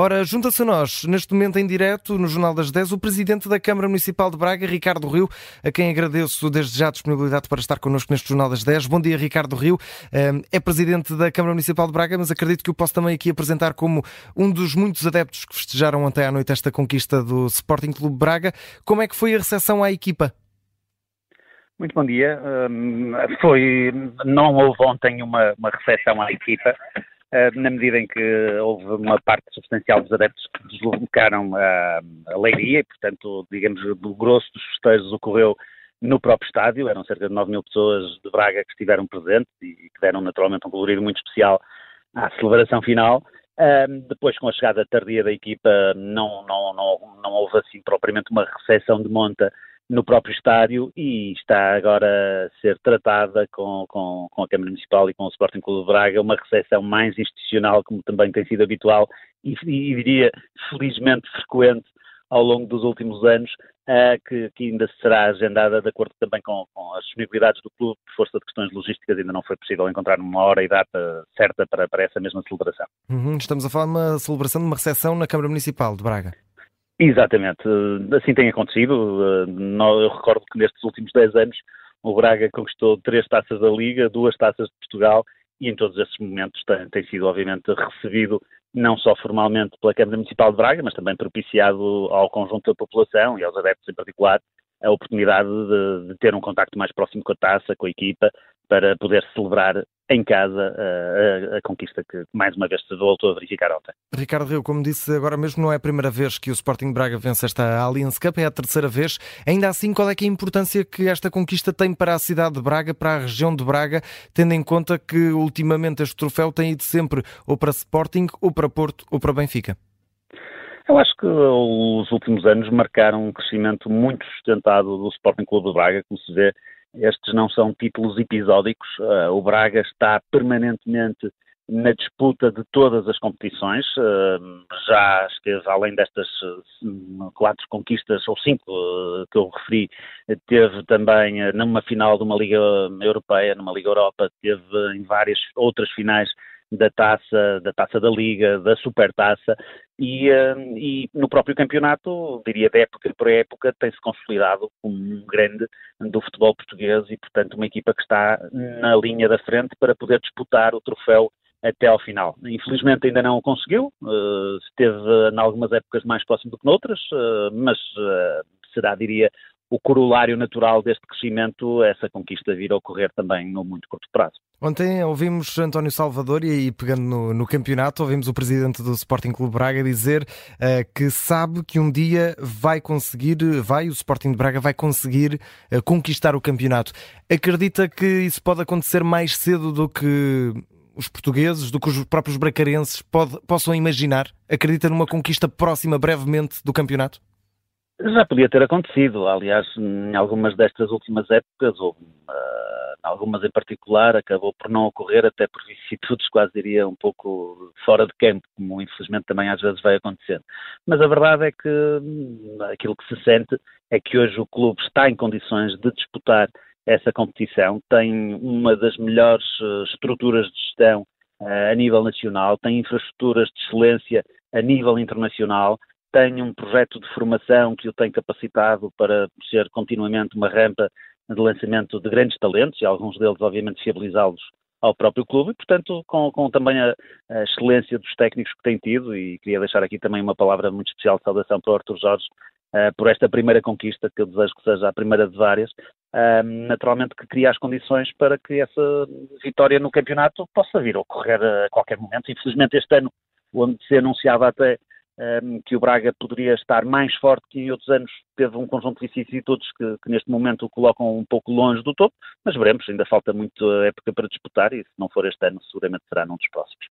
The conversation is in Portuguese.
Ora, junta-se a nós, neste momento em direto, no Jornal das 10, o Presidente da Câmara Municipal de Braga, Ricardo Rio, a quem agradeço desde já a disponibilidade para estar connosco neste Jornal das 10. Bom dia, Ricardo Rio. É Presidente da Câmara Municipal de Braga, mas acredito que o posso também aqui apresentar como um dos muitos adeptos que festejaram ontem à noite esta conquista do Sporting Clube Braga. Como é que foi a recepção à equipa? Muito bom dia. Foi, não houve ontem uma, uma recepção à equipa. Eh, na medida em que houve uma parte substancial dos adeptos que deslocaram a, a Leiria e, portanto, digamos, o grosso dos festejos ocorreu no próprio estádio, eram cerca de 9 mil pessoas de Braga que estiveram presentes e que deram naturalmente um colorido muito especial à celebração final. Um, depois, com a chegada tardia da equipa, não, não, não, não houve assim propriamente uma recepção de monta no próprio estádio e está agora a ser tratada com, com, com, a Câmara Municipal e com o Sporting Clube de Braga uma recepção mais institucional, como também tem sido habitual e, e diria felizmente frequente ao longo dos últimos anos, uh, que, que, ainda será agendada de acordo também com, com, as disponibilidades do clube, por força de questões logísticas, ainda não foi possível encontrar uma hora e data certa para, para essa mesma celebração. Uhum, estamos a falar de uma celebração de uma recepção na Câmara Municipal de Braga. Exatamente, assim tem acontecido. Eu recordo que nestes últimos 10 anos o Braga conquistou três taças da Liga, duas taças de Portugal e em todos esses momentos tem, tem sido obviamente recebido não só formalmente pela Câmara Municipal de Braga, mas também propiciado ao conjunto da população e aos adeptos em particular a oportunidade de, de ter um contacto mais próximo com a taça, com a equipa, para poder celebrar em casa a, a, a, conquista que mais uma vez se voltou a verificar ontem. Ricardo Rio, como disse agora mesmo, não é a primeira vez que o Sporting Braga vence esta Allianz Cup, é a terceira vez. Ainda assim, qual é, é a importância que esta conquista tem para a cidade de Braga, para a região de Braga, tendo em conta que ultimamente este troféu tem ido sempre ou para Sporting, ou para Porto, ou para Benfica? Eu acho que os últimos anos marcaram um crescimento muito sustentado do Sporting Clube de Braga, como se vê estes não são títulos episódicos. Uh, o Braga está permanentemente na disputa de todas as competições. Uh, já esteve, além destas uh, quatro conquistas, ou cinco que eu referi, teve também numa final de uma Liga Europeia, numa Liga Europa, teve em várias outras finais da taça, da taça da Liga, da Supertaça e, uh, e no próprio campeonato, diria de época para época, tem-se consolidado como um grande do futebol português e, portanto, uma equipa que está na linha da frente para poder disputar o troféu até ao final. Infelizmente ainda não o conseguiu, uh, esteve em algumas épocas mais próximo do que noutras, uh, mas uh, será, diria, o corolário natural deste crescimento, essa conquista vir a ocorrer também no muito curto prazo. Ontem ouvimos António Salvador e aí pegando no, no campeonato, ouvimos o presidente do Sporting Clube Braga dizer uh, que sabe que um dia vai conseguir, vai, o Sporting de Braga vai conseguir uh, conquistar o campeonato. Acredita que isso pode acontecer mais cedo do que os portugueses, do que os próprios bracarenses pode, possam imaginar? Acredita numa conquista próxima brevemente do campeonato? Já podia ter acontecido, aliás, em algumas destas últimas épocas, ou uh, algumas em particular, acabou por não ocorrer, até por vicissitudes, quase diria, um pouco fora de campo, como infelizmente também às vezes vai acontecendo. Mas a verdade é que hum, aquilo que se sente é que hoje o clube está em condições de disputar essa competição, tem uma das melhores uh, estruturas de gestão uh, a nível nacional, tem infraestruturas de excelência a nível internacional, tem um projeto de formação que o tem capacitado para ser continuamente uma rampa de lançamento de grandes talentos e alguns deles, obviamente, fiabilizá-los ao próprio clube e, portanto, com, com também a, a, excelência dos técnicos que tem tido e queria deixar aqui também uma palavra muito especial de saudação para o Arthur Jorge uh, por esta primeira conquista, que eu desejo que seja a primeira de várias, uh, naturalmente que cria as condições para que essa vitória no campeonato possa vir a ocorrer a qualquer momento. Infelizmente este ano, onde se anunciava até um, que o Braga poderia estar mais forte que em outros anos, teve um conjunto de vicissitudes que, que neste momento o colocam um pouco longe do topo, mas veremos, ainda falta muito época para disputar e se não for este ano, seguramente será num dos próximos.